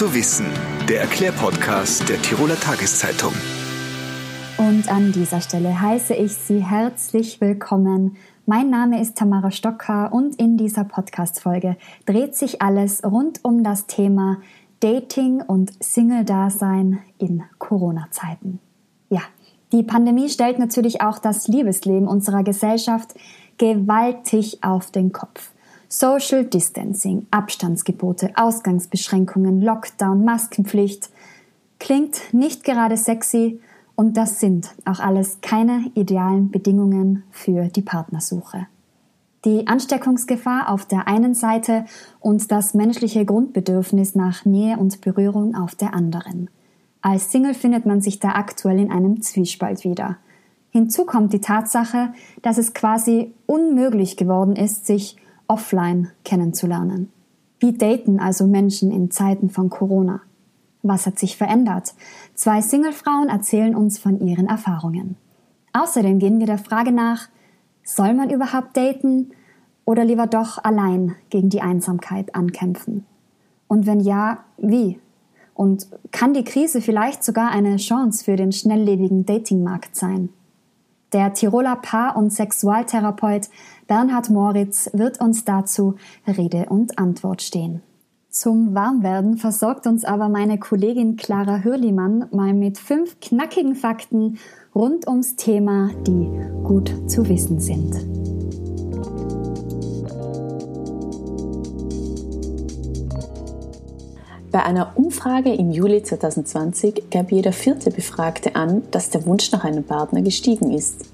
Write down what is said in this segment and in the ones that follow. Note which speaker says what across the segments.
Speaker 1: zu wissen, der Erklärpodcast der Tiroler Tageszeitung.
Speaker 2: Und an dieser Stelle heiße ich Sie herzlich willkommen. Mein Name ist Tamara Stocker und in dieser Podcast-Folge dreht sich alles rund um das Thema Dating und Single-Dasein in Corona-Zeiten. Ja, die Pandemie stellt natürlich auch das Liebesleben unserer Gesellschaft gewaltig auf den Kopf. Social Distancing, Abstandsgebote, Ausgangsbeschränkungen, Lockdown, Maskenpflicht. Klingt nicht gerade sexy und das sind auch alles keine idealen Bedingungen für die Partnersuche. Die Ansteckungsgefahr auf der einen Seite und das menschliche Grundbedürfnis nach Nähe und Berührung auf der anderen. Als Single findet man sich da aktuell in einem Zwiespalt wieder. Hinzu kommt die Tatsache, dass es quasi unmöglich geworden ist, sich offline kennenzulernen. Wie daten also Menschen in Zeiten von Corona? Was hat sich verändert? Zwei Singlefrauen erzählen uns von ihren Erfahrungen. Außerdem gehen wir der Frage nach, soll man überhaupt daten oder lieber doch allein gegen die Einsamkeit ankämpfen? Und wenn ja, wie? Und kann die Krise vielleicht sogar eine Chance für den schnelllebigen Datingmarkt sein? Der Tiroler Paar- und Sexualtherapeut Bernhard Moritz wird uns dazu Rede und Antwort stehen. Zum Warmwerden versorgt uns aber meine Kollegin Clara Hürlimann mal mit fünf knackigen Fakten rund ums Thema, die gut zu wissen sind.
Speaker 3: Bei einer Umfrage im Juli 2020 gab jeder vierte Befragte an, dass der Wunsch nach einem Partner gestiegen ist.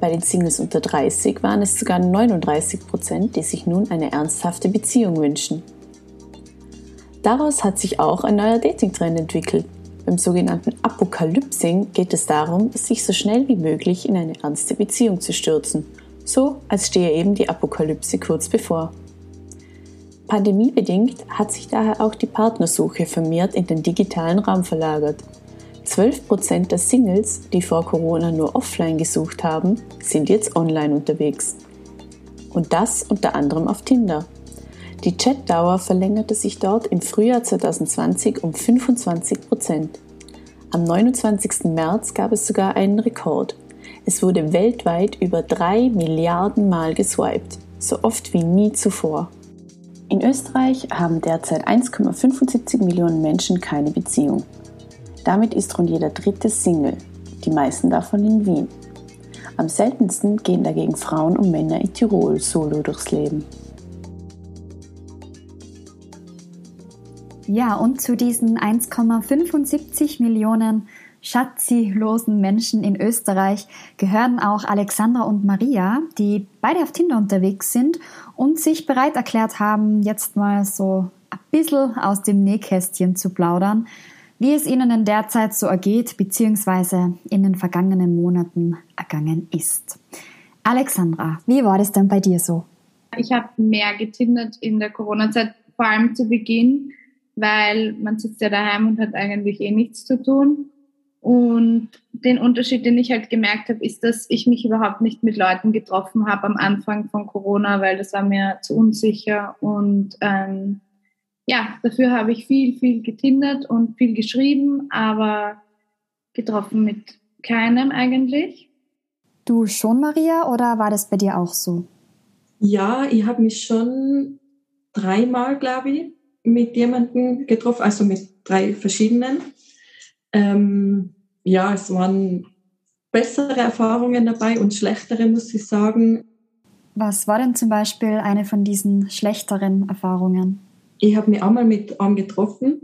Speaker 3: Bei den Singles unter 30 waren es sogar 39 Prozent, die sich nun eine ernsthafte Beziehung wünschen. Daraus hat sich auch ein neuer Dating-Trend entwickelt. Beim sogenannten Apokalypsing geht es darum, sich so schnell wie möglich in eine ernste Beziehung zu stürzen, so als stehe eben die Apokalypse kurz bevor. Pandemiebedingt hat sich daher auch die Partnersuche vermehrt in den digitalen Raum verlagert. 12% der Singles, die vor Corona nur offline gesucht haben, sind jetzt online unterwegs. Und das unter anderem auf Tinder. Die Chatdauer verlängerte sich dort im Frühjahr 2020 um 25%. Am 29. März gab es sogar einen Rekord. Es wurde weltweit über 3 Milliarden Mal geswiped, so oft wie nie zuvor. In Österreich haben derzeit 1,75 Millionen Menschen keine Beziehung. Damit ist rund jeder dritte Single, die meisten davon in Wien. Am seltensten gehen dagegen Frauen und Männer in Tirol solo durchs Leben.
Speaker 2: Ja, und zu diesen 1,75 Millionen schatzilosen Menschen in Österreich gehören auch Alexandra und Maria, die beide auf Tinder unterwegs sind und sich bereit erklärt haben, jetzt mal so ein bisschen aus dem Nähkästchen zu plaudern, wie es ihnen in der Zeit so ergeht, beziehungsweise in den vergangenen Monaten ergangen ist. Alexandra, wie war das denn bei dir so?
Speaker 4: Ich habe mehr getindert in der Corona-Zeit, vor allem zu Beginn, weil man sitzt ja daheim und hat eigentlich eh nichts zu tun. Und den Unterschied, den ich halt gemerkt habe, ist, dass ich mich überhaupt nicht mit Leuten getroffen habe am Anfang von Corona, weil das war mir zu unsicher und ähm, ja, dafür habe ich viel, viel getindert und viel geschrieben, aber getroffen mit keinem eigentlich.
Speaker 2: Du schon, Maria, oder war das bei dir auch so?
Speaker 5: Ja, ich habe mich schon dreimal, glaube ich, mit jemandem getroffen, also mit drei verschiedenen. Ähm, ja, es waren bessere Erfahrungen dabei und schlechtere, muss ich sagen.
Speaker 2: Was war denn zum Beispiel eine von diesen schlechteren Erfahrungen?
Speaker 5: ich habe mich einmal mit einem getroffen,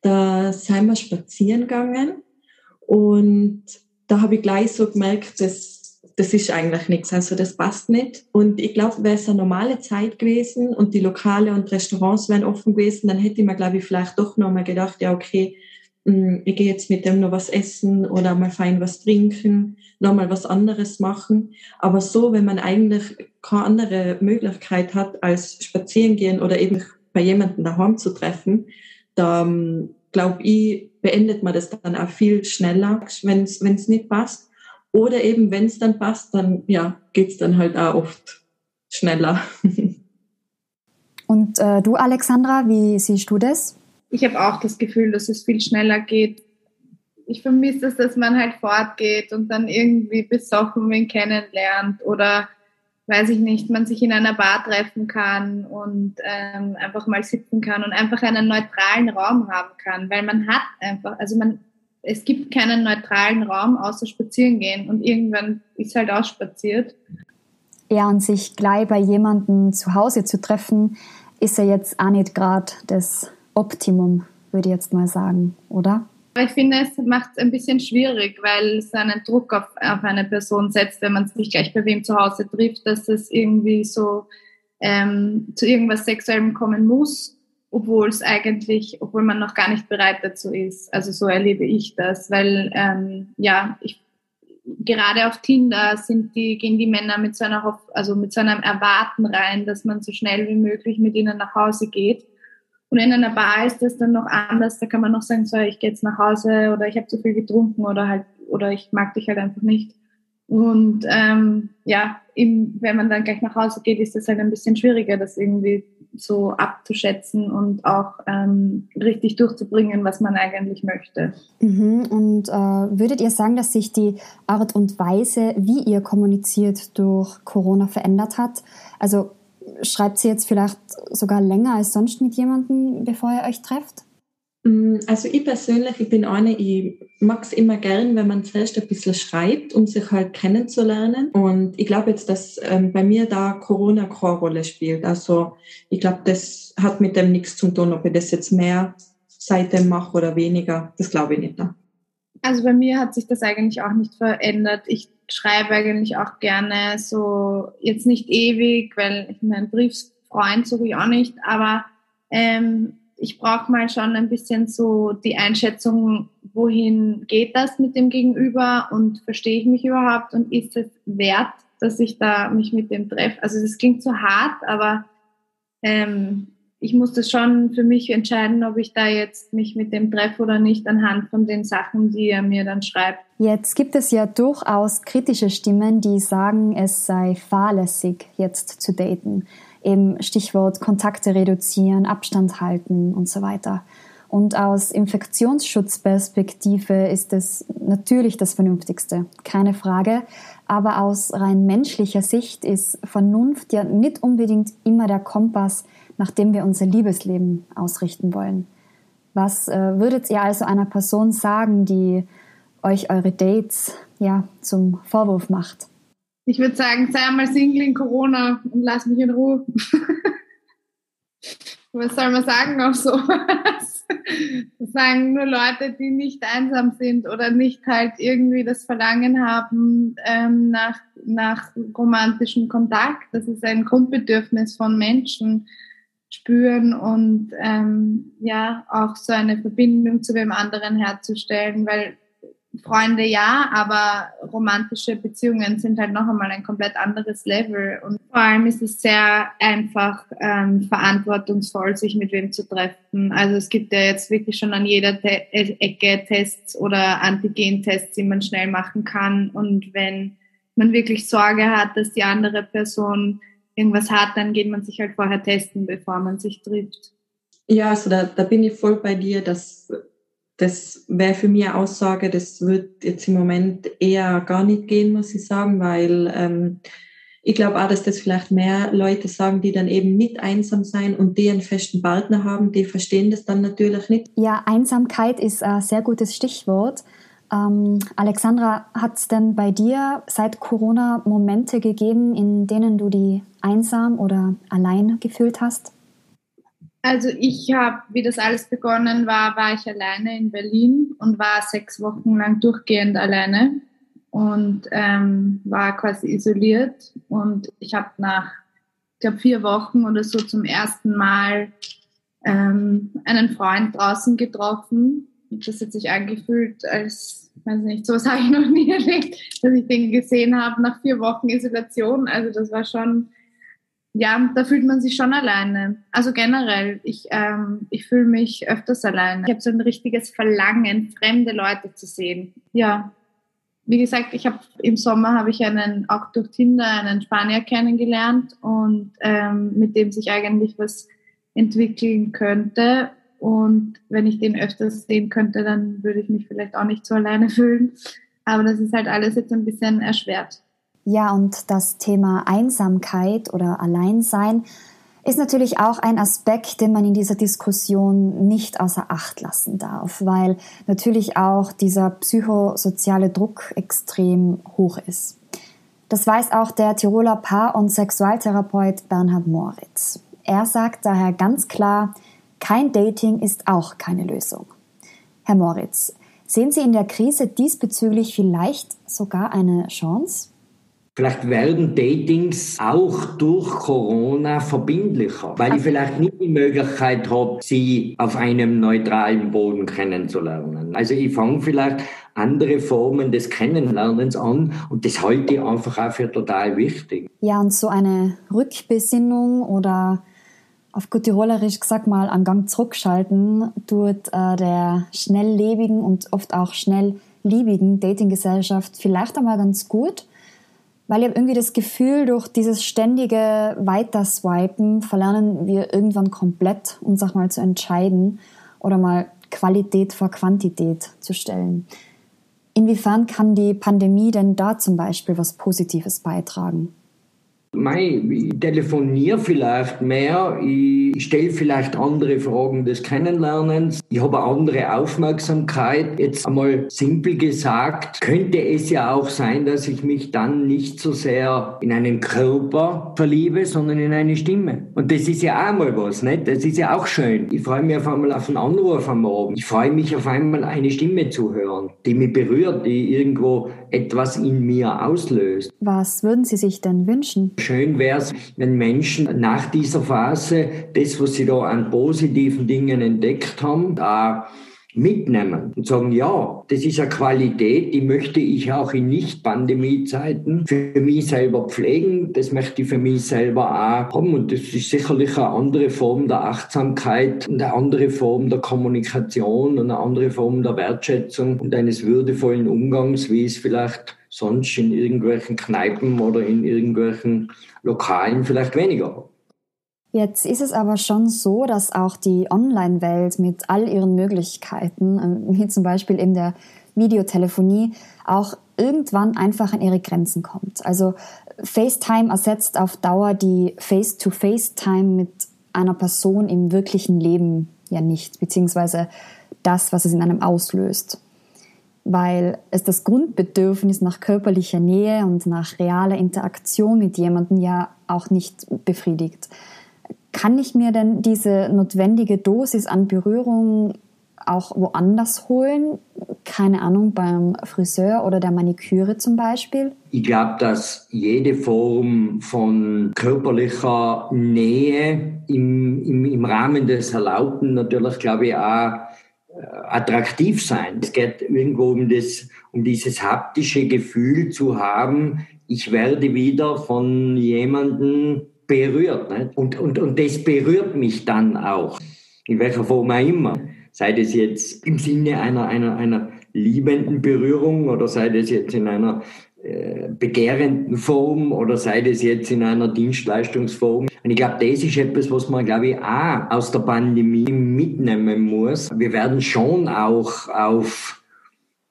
Speaker 5: da sind wir spazieren gegangen und da habe ich gleich so gemerkt, dass das ist eigentlich nichts, also das passt nicht. Und ich glaube, wäre es eine normale Zeit gewesen und die Lokale und Restaurants wären offen gewesen, dann hätte ich mir, glaube ich, vielleicht doch nochmal gedacht, ja, okay, ich gehe jetzt mit dem noch was essen oder mal fein was trinken, nochmal was anderes machen. Aber so, wenn man eigentlich keine andere Möglichkeit hat als spazieren gehen oder eben bei jemandem daheim zu treffen, da ähm, glaube ich, beendet man das dann auch viel schneller, wenn es nicht passt. Oder eben, wenn es dann passt, dann ja, geht's dann halt auch oft schneller.
Speaker 2: Und äh, du, Alexandra, wie siehst du das?
Speaker 4: Ich habe auch das Gefühl, dass es viel schneller geht. Ich vermisse es, dass man halt fortgeht und dann irgendwie besoffen wen kennenlernt oder weiß ich nicht, man sich in einer Bar treffen kann und ähm, einfach mal sitzen kann und einfach einen neutralen Raum haben kann, weil man hat einfach, also man, es gibt keinen neutralen Raum außer spazieren gehen und irgendwann ist halt auch spaziert.
Speaker 2: Ja, und sich gleich bei jemandem zu Hause zu treffen, ist ja jetzt auch nicht gerade das Optimum, würde ich jetzt mal sagen, oder?
Speaker 4: Ich finde, es macht es ein bisschen schwierig, weil es einen Druck auf, auf eine Person setzt, wenn man sich gleich bei wem zu Hause trifft, dass es irgendwie so ähm, zu irgendwas Sexuellem kommen muss, obwohl es eigentlich, obwohl man noch gar nicht bereit dazu ist. Also so erlebe ich das, weil ähm, ja, ich gerade auf Tinder sind die, gehen die Männer mit so einer, also mit so einem Erwarten rein, dass man so schnell wie möglich mit ihnen nach Hause geht. Und in einer Bar ist das dann noch anders. Da kann man noch sagen, so, ich gehe jetzt nach Hause oder ich habe zu viel getrunken oder halt, oder ich mag dich halt einfach nicht. Und ähm, ja, eben, wenn man dann gleich nach Hause geht, ist das halt ein bisschen schwieriger, das irgendwie so abzuschätzen und auch ähm, richtig durchzubringen, was man eigentlich möchte.
Speaker 2: Mhm. Und äh, würdet ihr sagen, dass sich die Art und Weise, wie ihr kommuniziert, durch Corona verändert hat? Also schreibt sie jetzt vielleicht sogar länger als sonst mit jemandem, bevor ihr euch trefft?
Speaker 5: Mm, also ich persönlich, ich bin eine, ich mag es immer gern, wenn man zuerst ein bisschen schreibt, um sich halt kennenzulernen. Und ich glaube jetzt, dass ähm, bei mir da Corona keine Rolle spielt. Also ich glaube, das hat mit dem nichts zu tun, ob ich das jetzt mehr seitdem mache oder weniger. Das glaube ich nicht. Ne?
Speaker 4: Also bei mir hat sich das eigentlich auch nicht verändert. Ich schreibe eigentlich auch gerne so, jetzt nicht ewig, weil ich meinen Briefsfreund suche ich auch nicht, aber ähm, ich brauche mal schon ein bisschen so die Einschätzung, wohin geht das mit dem Gegenüber und verstehe ich mich überhaupt und ist es wert, dass ich da mich mit dem treffe. Also das klingt so hart, aber ähm, ich muss das schon für mich entscheiden, ob ich da jetzt mich mit dem treffe oder nicht anhand von den Sachen, die er mir dann schreibt.
Speaker 2: Jetzt gibt es ja durchaus kritische Stimmen, die sagen, es sei fahrlässig, jetzt zu daten. Eben Stichwort Kontakte reduzieren, Abstand halten und so weiter. Und aus Infektionsschutzperspektive ist es natürlich das Vernünftigste, keine Frage. Aber aus rein menschlicher Sicht ist Vernunft ja nicht unbedingt immer der Kompass, nach dem wir unser Liebesleben ausrichten wollen. Was äh, würdet ihr also einer Person sagen, die euch eure Dates ja zum Vorwurf macht?
Speaker 4: Ich würde sagen, sei einmal Single in Corona und lass mich in Ruhe. Was soll man sagen auf sowas? Das sagen nur Leute, die nicht einsam sind oder nicht halt irgendwie das Verlangen haben ähm, nach, nach romantischem Kontakt. Das ist ein Grundbedürfnis von Menschen spüren und ähm, ja auch so eine Verbindung zu dem anderen herzustellen, weil Freunde ja, aber romantische Beziehungen sind halt noch einmal ein komplett anderes Level. Und vor allem ist es sehr einfach ähm, verantwortungsvoll, sich mit wem zu treffen. Also es gibt ja jetzt wirklich schon an jeder Te äh, Ecke Tests oder Antigen-Tests, die man schnell machen kann. Und wenn man wirklich Sorge hat, dass die andere Person irgendwas hat, dann geht man sich halt vorher testen, bevor man sich trifft.
Speaker 5: Ja, also da, da bin ich voll bei dir, dass das wäre für mich eine Aussage, das wird jetzt im Moment eher gar nicht gehen, muss ich sagen, weil ähm, ich glaube auch, dass das vielleicht mehr Leute sagen, die dann eben nicht einsam sein und die einen festen Partner haben, die verstehen das dann natürlich nicht.
Speaker 2: Ja, Einsamkeit ist ein sehr gutes Stichwort. Ähm, Alexandra, hat es denn bei dir seit Corona Momente gegeben, in denen du die einsam oder allein gefühlt hast?
Speaker 4: Also ich habe, wie das alles begonnen war, war ich alleine in Berlin und war sechs Wochen lang durchgehend alleine und ähm, war quasi isoliert. Und ich habe nach, ich glaube, vier Wochen oder so zum ersten Mal ähm, einen Freund draußen getroffen. Das hat sich angefühlt als, weiß nicht, sowas habe ich noch nie erlebt, dass ich den gesehen habe nach vier Wochen Isolation. Also das war schon ja, da fühlt man sich schon alleine. Also generell, ich, ähm, ich fühle mich öfters alleine. Ich habe so ein richtiges Verlangen, fremde Leute zu sehen. Ja, wie gesagt, ich habe im Sommer habe ich einen auch durch Tinder einen Spanier kennengelernt und ähm, mit dem sich eigentlich was entwickeln könnte. Und wenn ich den öfters sehen könnte, dann würde ich mich vielleicht auch nicht so alleine fühlen. Aber das ist halt alles jetzt ein bisschen erschwert.
Speaker 2: Ja, und das Thema Einsamkeit oder Alleinsein ist natürlich auch ein Aspekt, den man in dieser Diskussion nicht außer Acht lassen darf, weil natürlich auch dieser psychosoziale Druck extrem hoch ist. Das weiß auch der Tiroler Paar- und Sexualtherapeut Bernhard Moritz. Er sagt daher ganz klar, kein Dating ist auch keine Lösung. Herr Moritz, sehen Sie in der Krise diesbezüglich vielleicht sogar eine Chance?
Speaker 6: Vielleicht werden Datings auch durch Corona verbindlicher, weil ich vielleicht nicht die Möglichkeit habe, sie auf einem neutralen Boden kennenzulernen. Also ich fange vielleicht andere Formen des Kennenlernens an und das halte ich einfach auch für total wichtig.
Speaker 2: Ja, und so eine Rückbesinnung oder auf gut Tirolerisch gesagt mal einen Gang zurückschalten tut äh, der schnelllebigen und oft auch schnellliebigen Datinggesellschaft vielleicht einmal ganz gut weil ich habe irgendwie das Gefühl, durch dieses ständige Weiterswipen verlernen wir irgendwann komplett, uns auch mal zu entscheiden oder mal Qualität vor Quantität zu stellen. Inwiefern kann die Pandemie denn da zum Beispiel was Positives beitragen?
Speaker 6: Mei, ich telefoniere vielleicht mehr, ich stelle vielleicht andere Fragen des Kennenlernens, ich habe eine andere Aufmerksamkeit. Jetzt einmal simpel gesagt, könnte es ja auch sein, dass ich mich dann nicht so sehr in einen Körper verliebe, sondern in eine Stimme. Und das ist ja auch mal was, nicht? Das ist ja auch schön. Ich freue mich auf einmal auf einen Anruf am Morgen. Ich freue mich auf einmal eine Stimme zu hören, die mich berührt, die irgendwo etwas in mir auslöst.
Speaker 2: Was würden Sie sich denn wünschen?
Speaker 6: Schön wäre es, wenn Menschen nach dieser Phase das, was sie da an positiven Dingen entdeckt haben, da mitnehmen und sagen, ja, das ist eine Qualität, die möchte ich auch in Nicht-Pandemie-Zeiten für mich selber pflegen, das möchte ich für mich selber auch haben und das ist sicherlich eine andere Form der Achtsamkeit und eine andere Form der Kommunikation und eine andere Form der Wertschätzung und eines würdevollen Umgangs, wie es vielleicht sonst in irgendwelchen Kneipen oder in irgendwelchen Lokalen vielleicht weniger.
Speaker 2: Jetzt ist es aber schon so, dass auch die Online-Welt mit all ihren Möglichkeiten, ähm, wie zum Beispiel in der Videotelefonie, auch irgendwann einfach an ihre Grenzen kommt. Also FaceTime ersetzt auf Dauer die Face-to-Face-Time mit einer Person im wirklichen Leben ja nicht, beziehungsweise das, was es in einem auslöst weil es das Grundbedürfnis nach körperlicher Nähe und nach realer Interaktion mit jemandem ja auch nicht befriedigt. Kann ich mir denn diese notwendige Dosis an Berührung auch woanders holen? Keine Ahnung, beim Friseur oder der Maniküre zum Beispiel?
Speaker 6: Ich glaube, dass jede Form von körperlicher Nähe im, im, im Rahmen des Erlaubten natürlich, glaube ich, auch äh, attraktiv sein. Es geht irgendwo um, das, um dieses haptische Gefühl zu haben, ich werde wieder von jemandem berührt. Nicht? Und, und, und das berührt mich dann auch, in welcher Form auch immer. Sei das jetzt im Sinne einer, einer, einer liebenden Berührung oder sei das jetzt in einer äh, begehrenden Form oder sei das jetzt in einer Dienstleistungsform. Und ich glaube, das ist etwas, was man, glaube ich, auch aus der Pandemie mitnehmen muss. Wir werden schon auch auf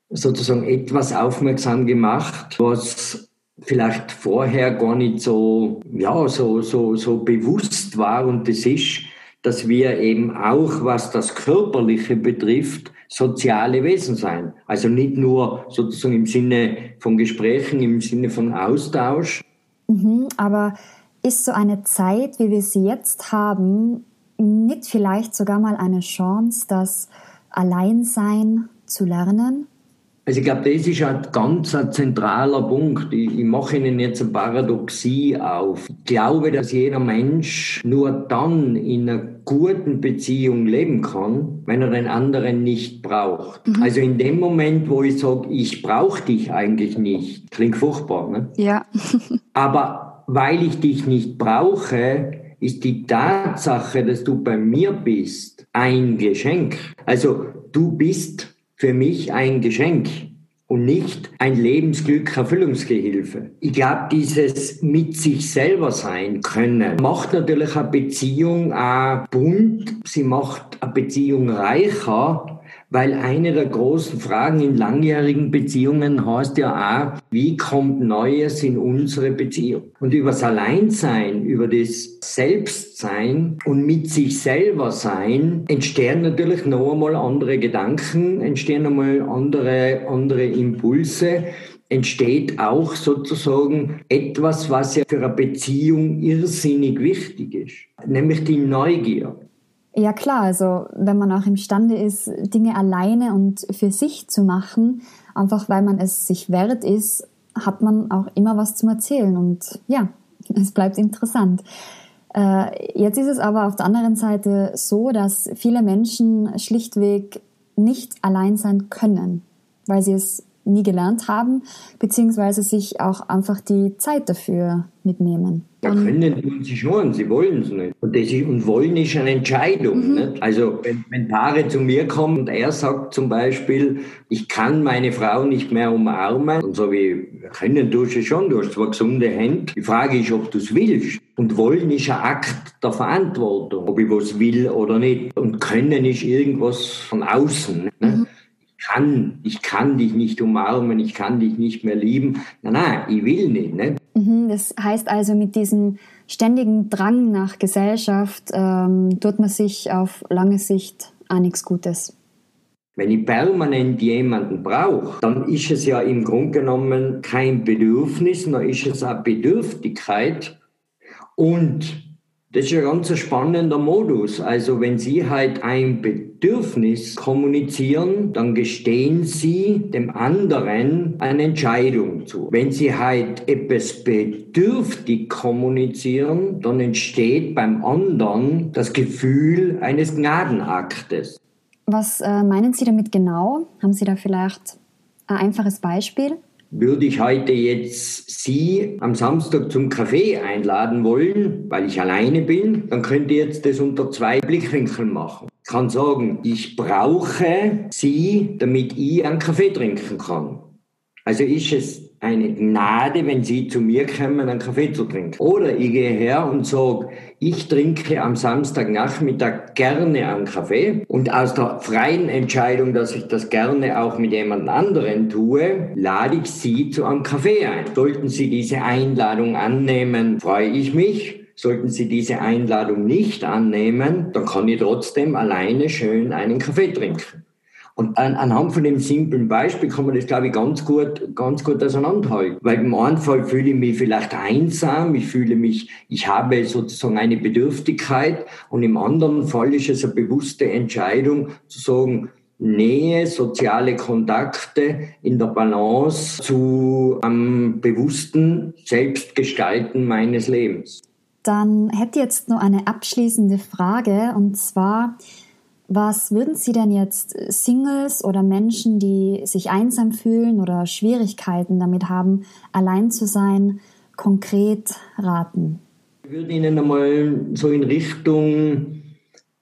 Speaker 6: sozusagen etwas aufmerksam gemacht, was vielleicht vorher gar nicht so, ja, so, so, so bewusst war. Und das ist, dass wir eben auch, was das Körperliche betrifft, soziale Wesen sein. Also nicht nur sozusagen im Sinne von Gesprächen, im Sinne von Austausch.
Speaker 2: Mhm, aber ist so eine Zeit, wie wir sie jetzt haben, nicht vielleicht sogar mal eine Chance, das Alleinsein zu lernen?
Speaker 6: Also ich glaube, das ist ein ganz ein zentraler Punkt. Ich, ich mache Ihnen jetzt eine Paradoxie auf. Ich glaube, dass jeder Mensch nur dann in einer guten Beziehung leben kann, wenn er den anderen nicht braucht. Mhm. Also in dem Moment, wo ich sage, ich brauche dich eigentlich nicht, klingt furchtbar, ne?
Speaker 2: Ja.
Speaker 6: Aber weil ich dich nicht brauche, ist die Tatsache, dass du bei mir bist, ein Geschenk. Also du bist für mich ein Geschenk. und nicht ein Lebensglück Erfüllungsgehilfe. Ich glaube, dieses mit sich selber sein können macht natürlich eine Beziehung auch bunt, sie macht eine Beziehung reicher, weil eine der großen Fragen in langjährigen Beziehungen heißt ja auch, wie kommt Neues in unsere Beziehung? Und über das Alleinsein, über das Selbstsein und mit sich selber sein entstehen natürlich noch einmal andere Gedanken, entstehen einmal andere, andere Impulse entsteht auch sozusagen etwas, was ja für eine Beziehung irrsinnig wichtig ist, nämlich die Neugier.
Speaker 2: Ja klar, also wenn man auch imstande ist, Dinge alleine und für sich zu machen, einfach weil man es sich wert ist, hat man auch immer was zum Erzählen und ja, es bleibt interessant. Äh, jetzt ist es aber auf der anderen Seite so, dass viele Menschen schlichtweg nicht allein sein können, weil sie es nie gelernt haben, beziehungsweise sich auch einfach die Zeit dafür mitnehmen.
Speaker 6: Ja, können tun sie schon, sie wollen es nicht. Und, das und wollen ist eine Entscheidung. Mhm. Also wenn, wenn Paare zu mir kommen und er sagt zum Beispiel, ich kann meine Frau nicht mehr umarmen, und so wie, können tust du schon, du hast zwar gesunde Hände, die Frage ist, ob du es willst. Und wollen ist ein Akt der Verantwortung, ob ich was will oder nicht. Und können ist irgendwas von außen. Ne? Mhm kann, ich kann dich nicht umarmen, ich kann dich nicht mehr lieben. Nein, nein, ich will nicht. Ne?
Speaker 2: Mhm, das heißt also, mit diesem ständigen Drang nach Gesellschaft ähm, tut man sich auf lange Sicht auch nichts Gutes.
Speaker 6: Wenn ich permanent jemanden brauche, dann ist es ja im Grunde genommen kein Bedürfnis, sondern ist es eine Bedürftigkeit. Und das ist ein ganz spannender Modus. Also wenn Sie halt ein Bedürfnis kommunizieren, dann gestehen Sie dem anderen eine Entscheidung zu. Wenn Sie halt etwas bedürftig kommunizieren, dann entsteht beim anderen das Gefühl eines Gnadenaktes.
Speaker 2: Was äh, meinen Sie damit genau? Haben Sie da vielleicht ein einfaches Beispiel?
Speaker 6: Würde ich heute jetzt Sie am Samstag zum Kaffee einladen wollen, weil ich alleine bin, dann könnt ihr jetzt das unter zwei Blickwinkeln machen. Ich kann sagen, ich brauche Sie, damit ich einen Kaffee trinken kann. Also ist es eine Gnade, wenn Sie zu mir kommen, einen Kaffee zu trinken. Oder ich gehe her und sage, ich trinke am Samstagnachmittag gerne einen Kaffee und aus der freien Entscheidung, dass ich das gerne auch mit jemand anderen tue, lade ich Sie zu einem Kaffee ein. Sollten Sie diese Einladung annehmen, freue ich mich. Sollten Sie diese Einladung nicht annehmen, dann kann ich trotzdem alleine schön einen Kaffee trinken. Und an, anhand von dem simplen Beispiel kann man das, glaube ich, ganz gut, ganz gut auseinanderhalten. Weil im einen Fall fühle ich mich vielleicht einsam, ich fühle mich, ich habe sozusagen eine Bedürftigkeit und im anderen Fall ist es eine bewusste Entscheidung zu sagen, Nähe, soziale Kontakte in der Balance zu einem bewussten Selbstgestalten meines Lebens.
Speaker 2: Dann hätte jetzt noch eine abschließende Frage und zwar, was würden Sie denn jetzt Singles oder Menschen, die sich einsam fühlen oder Schwierigkeiten damit haben, allein zu sein, konkret raten?
Speaker 6: Ich würde Ihnen einmal so in Richtung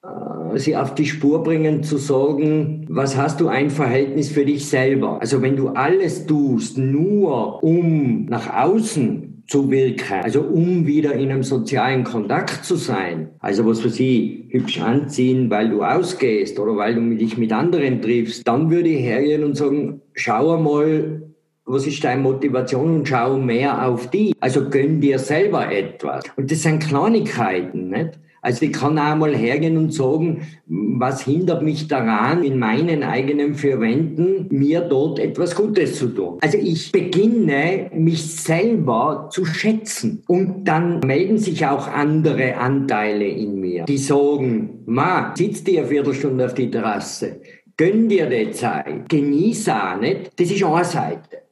Speaker 6: äh, sie auf die Spur bringen, zu sagen, was hast du ein Verhältnis für dich selber? Also wenn du alles tust, nur um nach außen zu wirken. Also um wieder in einem sozialen Kontakt zu sein. Also was für sie hübsch anziehen, weil du ausgehst oder weil du dich mit anderen triffst. Dann würde ich hergehen und sagen, schau einmal, was ist deine Motivation und schau mehr auf die. Also gönn dir selber etwas. Und das sind Kleinigkeiten, nicht? Also ich kann auch mal hergehen und sagen, was hindert mich daran, in meinen eigenen vier Wänden mir dort etwas Gutes zu tun. Also ich beginne, mich selber zu schätzen. Und dann melden sich auch andere Anteile in mir, die sagen, Ma, sitz dir eine Viertelstunde auf die Terrasse, gönn dir die Zeit, genieß auch nicht. Das ist eine Seite.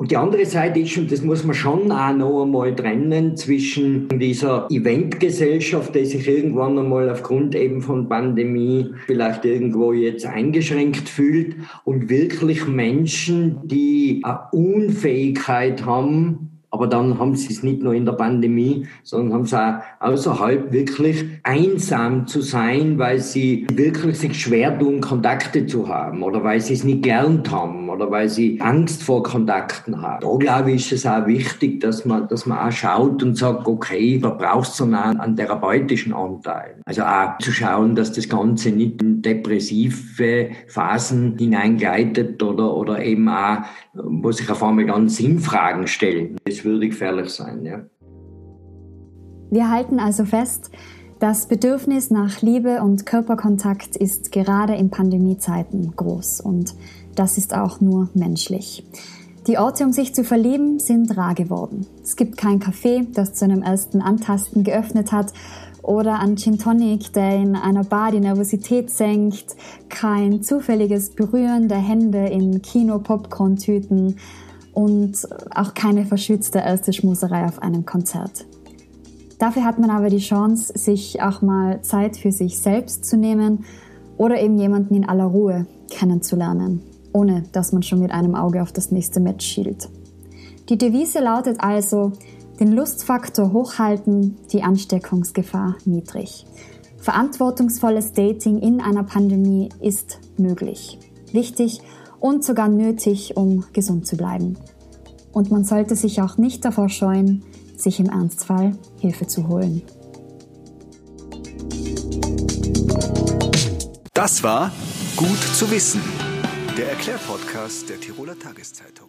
Speaker 6: Und die andere Seite ist, und das muss man schon auch noch einmal trennen, zwischen dieser Eventgesellschaft, die sich irgendwann einmal aufgrund eben von Pandemie vielleicht irgendwo jetzt eingeschränkt fühlt und wirklich Menschen, die eine Unfähigkeit haben, aber dann haben sie es nicht nur in der Pandemie, sondern haben es auch außerhalb wirklich einsam zu sein, weil sie wirklich sich schwer tun, Kontakte zu haben oder weil sie es nicht gelernt haben oder weil sie Angst vor Kontakten haben. Da glaube ich, ist es auch wichtig, dass man, dass man auch schaut und sagt, okay, da brauchst du einen, einen therapeutischen Anteil. Also auch zu schauen, dass das Ganze nicht in depressive Phasen hineingleitet oder, oder eben auch, wo sich auf einmal ganz Sinnfragen stellen. Das würde gefährlich sein, ja.
Speaker 2: Wir halten also fest, das Bedürfnis nach Liebe und Körperkontakt ist gerade in Pandemiezeiten groß und das ist auch nur menschlich. Die Orte, um sich zu verlieben, sind rar geworden. Es gibt kein Café, das zu einem ersten Antasten geöffnet hat oder ein Gin Tonic, der in einer Bar die Nervosität senkt, kein zufälliges Berühren der Hände in Kino-Popcorn-Tüten und auch keine verschützte erste Schmuserei auf einem Konzert. Dafür hat man aber die Chance, sich auch mal Zeit für sich selbst zu nehmen oder eben jemanden in aller Ruhe kennenzulernen, ohne dass man schon mit einem Auge auf das nächste Match schielt. Die Devise lautet also, den Lustfaktor hochhalten, die Ansteckungsgefahr niedrig. Verantwortungsvolles Dating in einer Pandemie ist möglich. Wichtig und sogar nötig, um gesund zu bleiben. Und man sollte sich auch nicht davor scheuen, sich im Ernstfall Hilfe zu holen.
Speaker 1: Das war Gut zu wissen, der Erklärpodcast der Tiroler Tageszeitung.